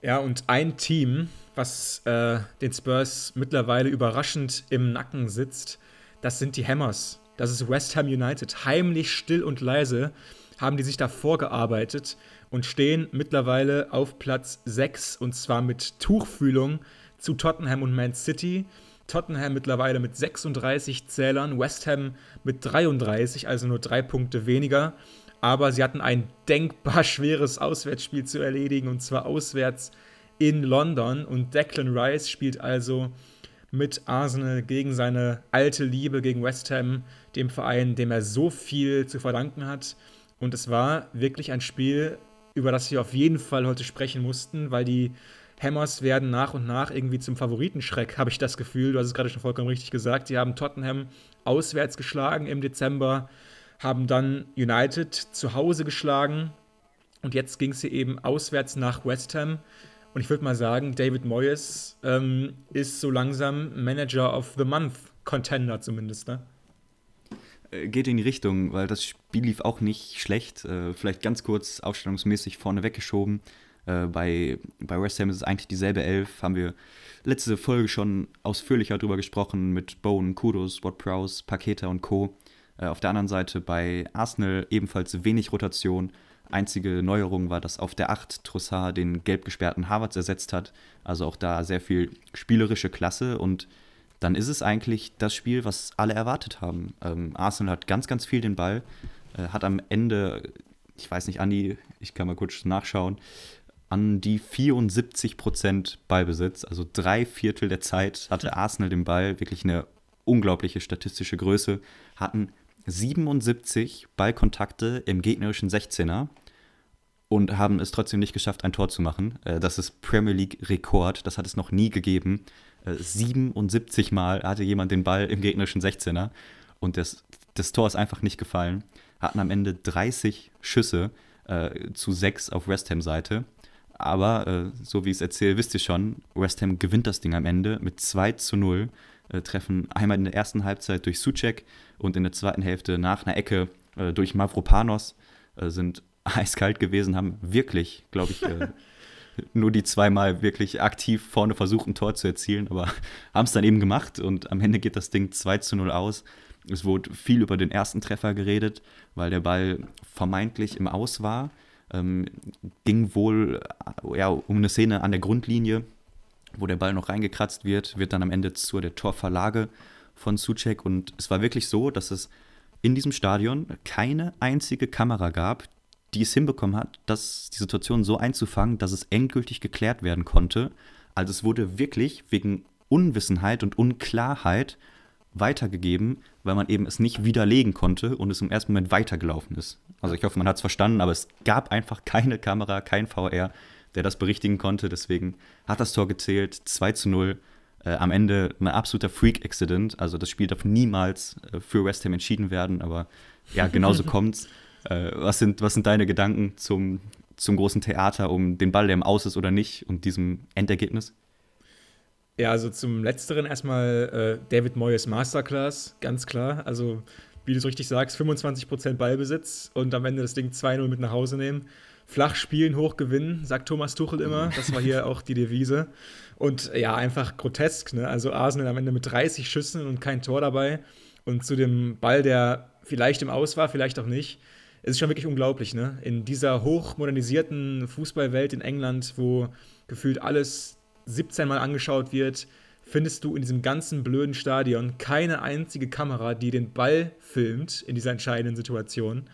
Ja, und ein Team, was äh, den Spurs mittlerweile überraschend im Nacken sitzt, das sind die Hammers. Das ist West Ham United. Heimlich, still und leise haben die sich da vorgearbeitet und stehen mittlerweile auf Platz 6 und zwar mit Tuchfühlung zu Tottenham und Man City. Tottenham mittlerweile mit 36 Zählern, West Ham mit 33, also nur drei Punkte weniger. Aber sie hatten ein denkbar schweres Auswärtsspiel zu erledigen und zwar auswärts in London. Und Declan Rice spielt also mit Arsenal gegen seine alte Liebe gegen West Ham, dem Verein, dem er so viel zu verdanken hat. Und es war wirklich ein Spiel, über das wir auf jeden Fall heute sprechen mussten, weil die Hammers werden nach und nach irgendwie zum Favoritenschreck, habe ich das Gefühl. Du hast es gerade schon vollkommen richtig gesagt. Sie haben Tottenham auswärts geschlagen im Dezember, haben dann United zu Hause geschlagen und jetzt ging es hier eben auswärts nach West Ham. Und ich würde mal sagen, David Moyes ähm, ist so langsam Manager of the Month Contender zumindest, ne? Äh, geht in die Richtung, weil das Spiel lief auch nicht schlecht. Äh, vielleicht ganz kurz aufstellungsmäßig vorne weggeschoben. Äh, bei, bei West Ham ist es eigentlich dieselbe Elf. Haben wir letzte Folge schon ausführlicher drüber gesprochen mit Bowen, Kudos, Watt Prowse, Paketa und Co. auf der anderen Seite bei Arsenal ebenfalls wenig Rotation. Einzige Neuerung war, dass auf der 8 Trossard den gelb gesperrten Harvards ersetzt hat. Also auch da sehr viel spielerische Klasse und dann ist es eigentlich das Spiel, was alle erwartet haben. Ähm, Arsenal hat ganz, ganz viel den Ball, äh, hat am Ende, ich weiß nicht, Andi, ich kann mal kurz nachschauen, an die 74 Prozent Ballbesitz, also drei Viertel der Zeit hatte Arsenal den Ball, wirklich eine unglaubliche statistische Größe, hatten 77 Ballkontakte im gegnerischen 16er und haben es trotzdem nicht geschafft, ein Tor zu machen. Äh, das ist Premier League-Rekord, das hat es noch nie gegeben. 77 äh, Mal hatte jemand den Ball im gegnerischen 16er und das, das Tor ist einfach nicht gefallen. Hatten am Ende 30 Schüsse äh, zu 6 auf West Ham-Seite. Aber äh, so wie ich es erzähle, wisst ihr schon, West Ham gewinnt das Ding am Ende mit 2 zu 0. Äh, treffen einmal in der ersten Halbzeit durch Suchek und in der zweiten Hälfte nach einer Ecke äh, durch Mavropanos. Äh, sind [laughs] eiskalt gewesen, haben wirklich, glaube ich, äh, [laughs] nur die zweimal wirklich aktiv vorne versucht, ein Tor zu erzielen, aber [laughs] haben es dann eben gemacht und am Ende geht das Ding 2 zu 0 aus. Es wurde viel über den ersten Treffer geredet, weil der Ball vermeintlich im Aus war. Ähm, ging wohl ja, um eine Szene an der Grundlinie, wo der Ball noch reingekratzt wird, wird dann am Ende zur der Torverlage von Suchek. Und es war wirklich so, dass es in diesem Stadion keine einzige Kamera gab, die es hinbekommen hat, das, die Situation so einzufangen, dass es endgültig geklärt werden konnte. Also es wurde wirklich wegen Unwissenheit und Unklarheit weitergegeben, weil man eben es nicht widerlegen konnte und es im ersten Moment weitergelaufen ist. Also ich hoffe, man hat es verstanden, aber es gab einfach keine Kamera, kein VR, der das berichtigen konnte. Deswegen hat das Tor gezählt, 2 zu 0. Äh, am Ende ein absoluter Freak-Accident. Also das Spiel darf niemals äh, für West Ham entschieden werden, aber ja, genauso [laughs] kommt's. Äh, was, sind, was sind deine Gedanken zum, zum großen Theater um den Ball, der im Aus ist oder nicht und diesem Endergebnis? Ja, also zum Letzteren erstmal äh, David Moyes Masterclass, ganz klar. Also, wie du es richtig sagst, 25% Ballbesitz und am Ende das Ding 2-0 mit nach Hause nehmen. Flach spielen, hoch gewinnen, sagt Thomas Tuchel immer. Das war hier auch die Devise. Und ja, einfach grotesk. Ne? Also Arsenal am Ende mit 30 Schüssen und kein Tor dabei. Und zu dem Ball, der vielleicht im Aus war, vielleicht auch nicht, es ist schon wirklich unglaublich, ne? In dieser hochmodernisierten Fußballwelt in England, wo gefühlt alles 17 Mal angeschaut wird, findest du in diesem ganzen blöden Stadion keine einzige Kamera, die den Ball filmt in dieser entscheidenden Situation.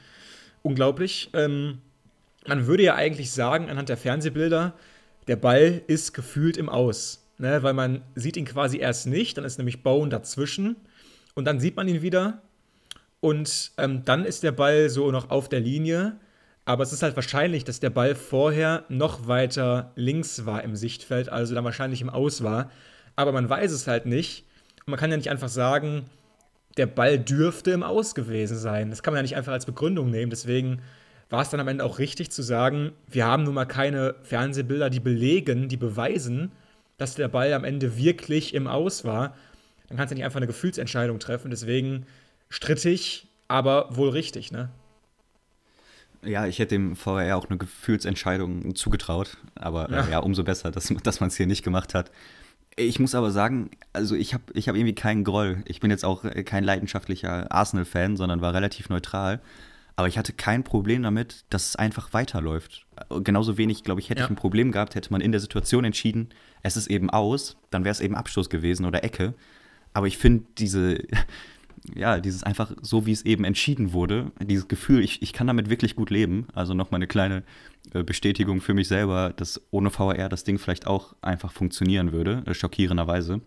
Unglaublich. Ähm, man würde ja eigentlich sagen, anhand der Fernsehbilder, der Ball ist gefühlt im Aus. Ne? Weil man sieht ihn quasi erst nicht, dann ist nämlich Bowen dazwischen und dann sieht man ihn wieder und ähm, dann ist der Ball so noch auf der Linie. Aber es ist halt wahrscheinlich, dass der Ball vorher noch weiter links war im Sichtfeld, also dann wahrscheinlich im Aus war. Aber man weiß es halt nicht. Und man kann ja nicht einfach sagen, der Ball dürfte im Aus gewesen sein. Das kann man ja nicht einfach als Begründung nehmen. Deswegen war es dann am Ende auch richtig zu sagen, wir haben nun mal keine Fernsehbilder, die belegen, die beweisen, dass der Ball am Ende wirklich im Aus war. Dann kannst du nicht einfach eine Gefühlsentscheidung treffen. Deswegen strittig, aber wohl richtig, ne? Ja, ich hätte dem VR auch eine Gefühlsentscheidung zugetraut, aber ja, äh, ja umso besser, dass, [laughs] dass man es hier nicht gemacht hat. Ich muss aber sagen, also ich habe ich hab irgendwie keinen Groll. Ich bin jetzt auch kein leidenschaftlicher Arsenal-Fan, sondern war relativ neutral. Aber ich hatte kein Problem damit, dass es einfach weiterläuft. Genauso wenig, glaube ich, hätte ja. ich ein Problem gehabt, hätte man in der Situation entschieden, es ist eben aus, dann wäre es eben Abstoß gewesen oder Ecke. Aber ich finde diese, ja, dieses einfach so, wie es eben entschieden wurde, dieses Gefühl, ich, ich kann damit wirklich gut leben. Also nochmal eine kleine äh, Bestätigung für mich selber, dass ohne VR das Ding vielleicht auch einfach funktionieren würde, äh, schockierenderweise.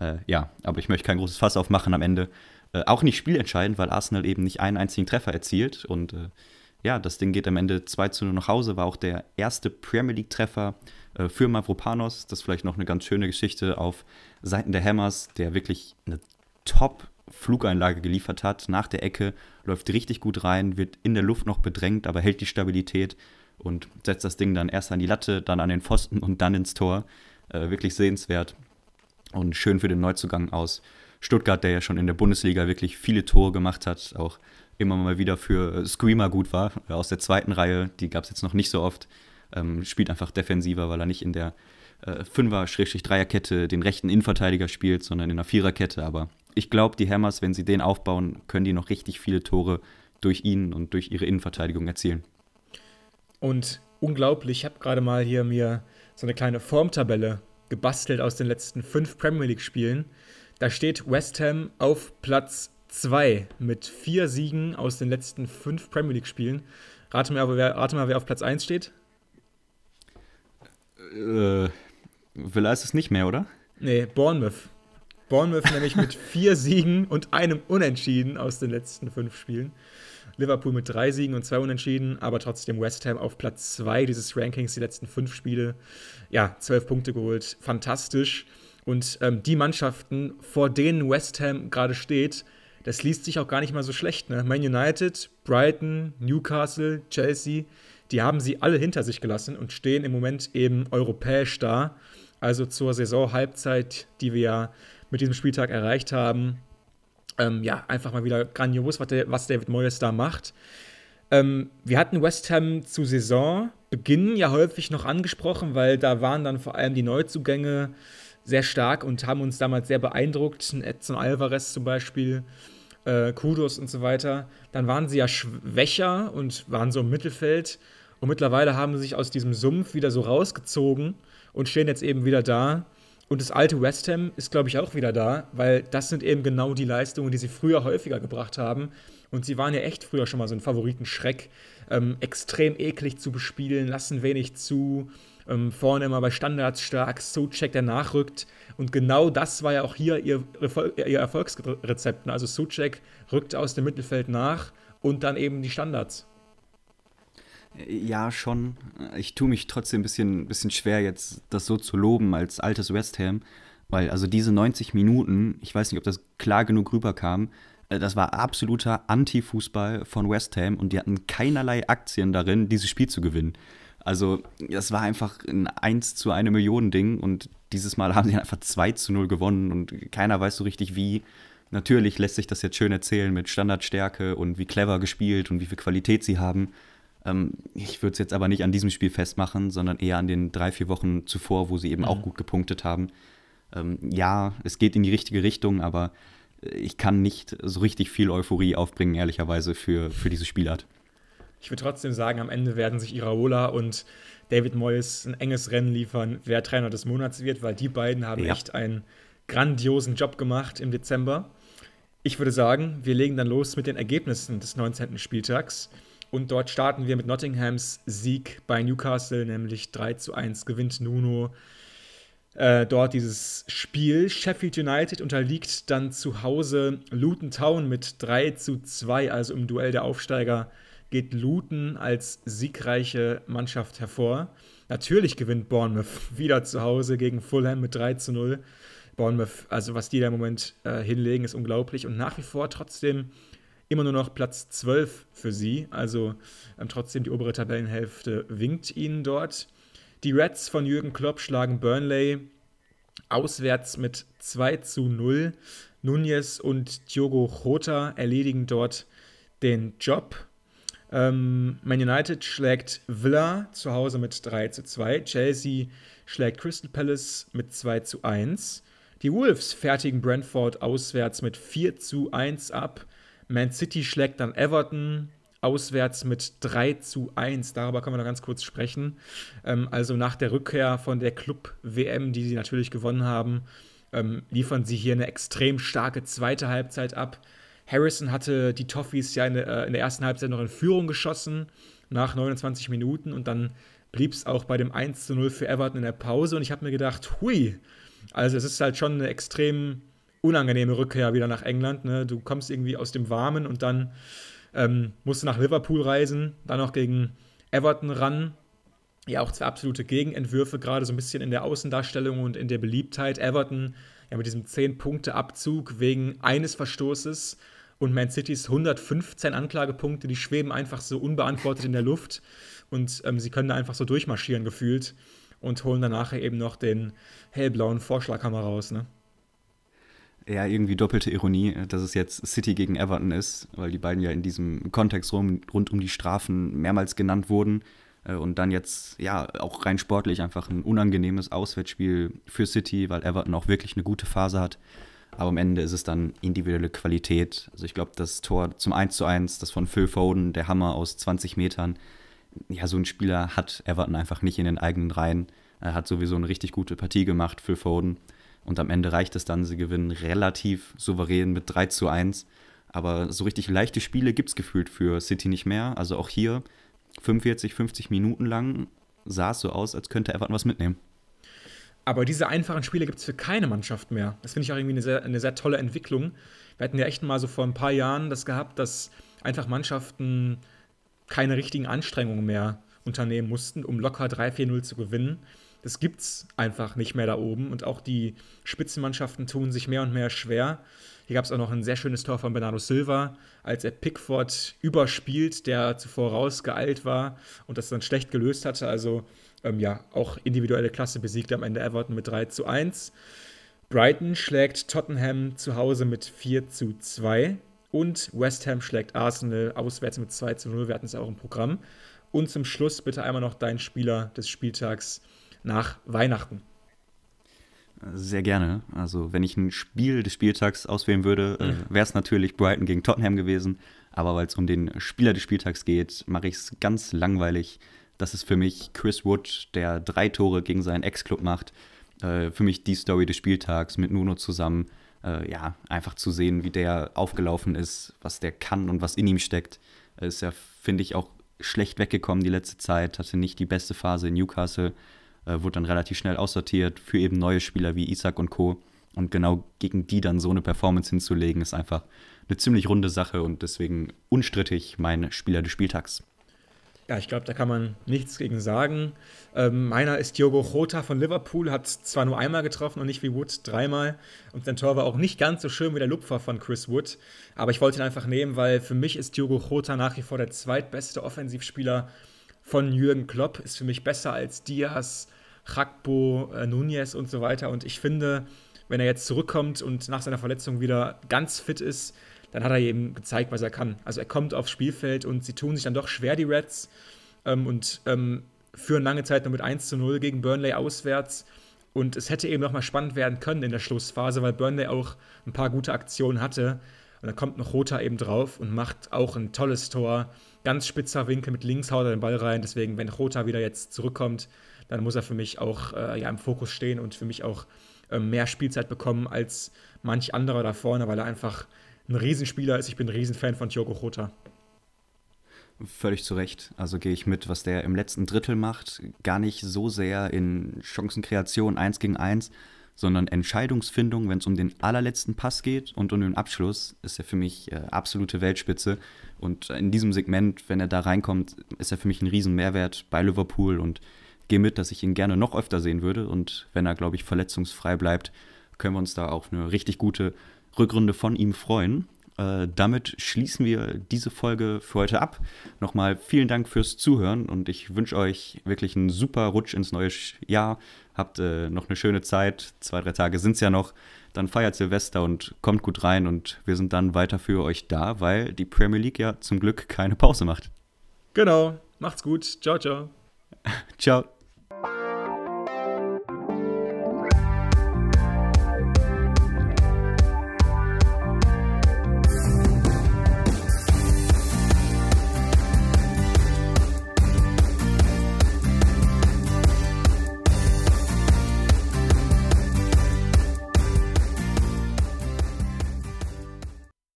Äh, ja, aber ich möchte kein großes Fass aufmachen am Ende. Äh, auch nicht spielentscheidend, weil Arsenal eben nicht einen einzigen Treffer erzielt. Und äh, ja, das Ding geht am Ende 2 zu 0 nach Hause, war auch der erste Premier League-Treffer äh, für Mavropanos. Das ist vielleicht noch eine ganz schöne Geschichte auf Seiten der Hammers, der wirklich eine top Flugeinlage geliefert hat, nach der Ecke, läuft richtig gut rein, wird in der Luft noch bedrängt, aber hält die Stabilität und setzt das Ding dann erst an die Latte, dann an den Pfosten und dann ins Tor. Äh, wirklich sehenswert und schön für den Neuzugang aus Stuttgart, der ja schon in der Bundesliga wirklich viele Tore gemacht hat, auch immer mal wieder für Screamer gut war, äh, aus der zweiten Reihe, die gab es jetzt noch nicht so oft, ähm, spielt einfach defensiver, weil er nicht in der äh, Fünfer-Dreierkette den rechten Innenverteidiger spielt, sondern in einer Viererkette, aber ich glaube, die Hammers, wenn sie den aufbauen, können die noch richtig viele Tore durch ihn und durch ihre Innenverteidigung erzielen. Und unglaublich, ich habe gerade mal hier mir so eine kleine Formtabelle gebastelt aus den letzten fünf Premier League-Spielen. Da steht West Ham auf Platz 2 mit vier Siegen aus den letzten fünf Premier League-Spielen. Rate rate mal, wer auf Platz 1 steht. Äh, Villa ist es nicht mehr, oder? Nee, Bournemouth. Bournemouth [laughs] nämlich mit vier Siegen und einem Unentschieden aus den letzten fünf Spielen. Liverpool mit drei Siegen und zwei Unentschieden, aber trotzdem West Ham auf Platz zwei dieses Rankings, die letzten fünf Spiele. Ja, zwölf Punkte geholt, fantastisch. Und ähm, die Mannschaften, vor denen West Ham gerade steht, das liest sich auch gar nicht mal so schlecht. Ne? Man United, Brighton, Newcastle, Chelsea, die haben sie alle hinter sich gelassen und stehen im Moment eben europäisch da. Also zur Saisonhalbzeit, die wir ja mit diesem Spieltag erreicht haben. Ähm, ja, einfach mal wieder grandios, was, der, was David Moyes da macht. Ähm, wir hatten West Ham zu Saisonbeginn ja häufig noch angesprochen, weil da waren dann vor allem die Neuzugänge sehr stark und haben uns damals sehr beeindruckt. Edson Alvarez zum Beispiel, äh, Kudos und so weiter. Dann waren sie ja schwächer und waren so im Mittelfeld. Und mittlerweile haben sie sich aus diesem Sumpf wieder so rausgezogen und stehen jetzt eben wieder da. Und das alte West Ham ist, glaube ich, auch wieder da, weil das sind eben genau die Leistungen, die sie früher häufiger gebracht haben. Und sie waren ja echt früher schon mal so ein Favoritenschreck. Ähm, extrem eklig zu bespielen, lassen wenig zu. Ähm, vorne immer bei Standards stark, Suchek, der nachrückt. Und genau das war ja auch hier ihr, ihr Erfolgsrezept. Also Suchek rückt aus dem Mittelfeld nach und dann eben die Standards. Ja, schon. Ich tue mich trotzdem ein bisschen, bisschen schwer, jetzt das so zu loben als altes West Ham, weil also diese 90 Minuten, ich weiß nicht, ob das klar genug rüberkam, äh, das war absoluter Anti-Fußball von West Ham und die hatten keinerlei Aktien darin, dieses Spiel zu gewinnen. Also, das war einfach ein 1 zu 1 Million Ding und dieses Mal haben sie einfach 2 zu 0 gewonnen und keiner weiß so richtig wie. Natürlich lässt sich das jetzt schön erzählen mit Standardstärke und wie clever gespielt und wie viel Qualität sie haben. Ähm, ich würde es jetzt aber nicht an diesem Spiel festmachen, sondern eher an den drei, vier Wochen zuvor, wo sie eben mhm. auch gut gepunktet haben. Ähm, ja, es geht in die richtige Richtung, aber äh, ich kann nicht so richtig viel Euphorie aufbringen, ehrlicherweise, für, für diese Spielart. Ich würde trotzdem sagen, am Ende werden sich Iraola und David Moyes ein enges Rennen liefern, wer Trainer des Monats wird, weil die beiden haben ja. echt ein grandiosen Job gemacht im Dezember. Ich würde sagen, wir legen dann los mit den Ergebnissen des 19. Spieltags. Und dort starten wir mit Nottinghams Sieg bei Newcastle, nämlich 3 zu 1 gewinnt Nuno äh, dort dieses Spiel. Sheffield United unterliegt dann zu Hause Luton Town mit 3 zu 2, also im Duell der Aufsteiger geht Luton als siegreiche Mannschaft hervor. Natürlich gewinnt Bournemouth [laughs] wieder zu Hause gegen Fulham mit 3 zu 0. Bournemouth, also was die da im Moment äh, hinlegen, ist unglaublich und nach wie vor trotzdem immer nur noch Platz 12 für sie. Also ähm, trotzdem die obere Tabellenhälfte winkt ihnen dort. Die Reds von Jürgen Klopp schlagen Burnley auswärts mit 2 zu 0. Nunez und Diogo Jota erledigen dort den Job. Ähm, Man United schlägt Villa zu Hause mit 3 zu 2. Chelsea schlägt Crystal Palace mit 2 zu 1. Die Wolves fertigen Brentford auswärts mit 4 zu 1 ab. Man City schlägt dann Everton auswärts mit 3 zu 1. Darüber können wir noch ganz kurz sprechen. Ähm, also nach der Rückkehr von der Club-WM, die sie natürlich gewonnen haben, ähm, liefern sie hier eine extrem starke zweite Halbzeit ab. Harrison hatte die Toffees ja in der, äh, in der ersten Halbzeit noch in Führung geschossen, nach 29 Minuten. Und dann blieb es auch bei dem 1 zu 0 für Everton in der Pause. Und ich habe mir gedacht, hui, also es ist halt schon eine extrem unangenehme Rückkehr wieder nach England. Ne? Du kommst irgendwie aus dem Warmen und dann ähm, musst du nach Liverpool reisen, dann noch gegen Everton ran. Ja, auch zwei absolute Gegenentwürfe, gerade so ein bisschen in der Außendarstellung und in der Beliebtheit. Everton ja mit diesem 10-Punkte-Abzug wegen eines Verstoßes und Man Citys 115 Anklagepunkte, die schweben einfach so unbeantwortet in der Luft und ähm, sie können da einfach so durchmarschieren gefühlt und holen danach eben noch den hellblauen Vorschlaghammer raus, ne? Ja, irgendwie doppelte Ironie, dass es jetzt City gegen Everton ist, weil die beiden ja in diesem Kontext rum, rund um die Strafen mehrmals genannt wurden. Äh, und dann jetzt, ja, auch rein sportlich einfach ein unangenehmes Auswärtsspiel für City, weil Everton auch wirklich eine gute Phase hat. Aber am Ende ist es dann individuelle Qualität. Also ich glaube, das Tor zum 1 zu 1, das von Phil Foden, der Hammer aus 20 Metern, ja, so ein Spieler hat Everton einfach nicht in den eigenen Reihen. Er hat sowieso eine richtig gute Partie gemacht, Phil Foden. Und am Ende reicht es dann, sie gewinnen relativ souverän mit 3 zu 1. Aber so richtig leichte Spiele gibt es gefühlt für City nicht mehr. Also auch hier 45, 50 Minuten lang sah es so aus, als könnte Everton was mitnehmen. Aber diese einfachen Spiele gibt es für keine Mannschaft mehr. Das finde ich auch irgendwie eine sehr, eine sehr tolle Entwicklung. Wir hatten ja echt mal so vor ein paar Jahren das gehabt, dass einfach Mannschaften keine richtigen Anstrengungen mehr unternehmen mussten, um locker 3-4-0 zu gewinnen das gibt es einfach nicht mehr da oben. Und auch die Spitzenmannschaften tun sich mehr und mehr schwer. Hier gab es auch noch ein sehr schönes Tor von Bernardo Silva, als er Pickford überspielt, der zuvor rausgeeilt war und das dann schlecht gelöst hatte. Also ähm, ja, auch individuelle Klasse besiegt am Ende Everton mit 3 zu 1. Brighton schlägt Tottenham zu Hause mit 4 zu 2. Und West Ham schlägt Arsenal auswärts mit 2 zu 0. Wir hatten es auch im Programm. Und zum Schluss bitte einmal noch dein Spieler des Spieltags nach Weihnachten. Sehr gerne. Also, wenn ich ein Spiel des Spieltags auswählen würde, äh, mhm. wäre es natürlich Brighton gegen Tottenham gewesen. Aber weil es um den Spieler des Spieltags geht, mache ich es ganz langweilig. Das ist für mich Chris Wood, der drei Tore gegen seinen Ex-Club macht. Äh, für mich die Story des Spieltags mit Nuno zusammen. Äh, ja, einfach zu sehen, wie der aufgelaufen ist, was der kann und was in ihm steckt. Ist ja, finde ich, auch schlecht weggekommen die letzte Zeit. Hatte nicht die beste Phase in Newcastle äh, wurde dann relativ schnell aussortiert für eben neue Spieler wie Isaac und Co. Und genau gegen die dann so eine Performance hinzulegen, ist einfach eine ziemlich runde Sache und deswegen unstrittig mein Spieler des Spieltags. Ja, ich glaube, da kann man nichts gegen sagen. Ähm, meiner ist Diogo Jota von Liverpool, hat zwar nur einmal getroffen und nicht wie Wood dreimal. Und sein Tor war auch nicht ganz so schön wie der Lupfer von Chris Wood. Aber ich wollte ihn einfach nehmen, weil für mich ist Diogo Jota nach wie vor der zweitbeste Offensivspieler von Jürgen Klopp. Ist für mich besser als Diaz, Rakpo, äh, Nunez und so weiter. Und ich finde, wenn er jetzt zurückkommt und nach seiner Verletzung wieder ganz fit ist, dann hat er eben gezeigt, was er kann. Also er kommt aufs Spielfeld und sie tun sich dann doch schwer, die Reds, ähm, und ähm, führen lange Zeit nur mit 1 zu 0 gegen Burnley auswärts. Und es hätte eben noch mal spannend werden können in der Schlussphase, weil Burnley auch ein paar gute Aktionen hatte. Und dann kommt noch Rota eben drauf und macht auch ein tolles Tor. Ganz spitzer Winkel mit links haut er den Ball rein. Deswegen, wenn Rota wieder jetzt zurückkommt, dann muss er für mich auch äh, ja, im Fokus stehen und für mich auch äh, mehr Spielzeit bekommen als manch anderer da vorne, weil er einfach ein Riesenspieler ist. Ich bin ein Riesenfan von Diogo Jota. Völlig zu Recht. Also gehe ich mit, was der im letzten Drittel macht. Gar nicht so sehr in Chancenkreation 1 gegen 1, sondern Entscheidungsfindung, wenn es um den allerletzten Pass geht und um den Abschluss, ist er für mich äh, absolute Weltspitze. Und in diesem Segment, wenn er da reinkommt, ist er für mich ein Riesenmehrwert bei Liverpool und gehe mit, dass ich ihn gerne noch öfter sehen würde. Und wenn er, glaube ich, verletzungsfrei bleibt, können wir uns da auf eine richtig gute Rückrunde von ihm freuen. Äh, damit schließen wir diese Folge für heute ab. Nochmal vielen Dank fürs Zuhören und ich wünsche euch wirklich einen super Rutsch ins neue Jahr. Habt äh, noch eine schöne Zeit. Zwei, drei Tage sind es ja noch. Dann feiert Silvester und kommt gut rein und wir sind dann weiter für euch da, weil die Premier League ja zum Glück keine Pause macht. Genau. Macht's gut. Ciao, ciao. [laughs] ciao.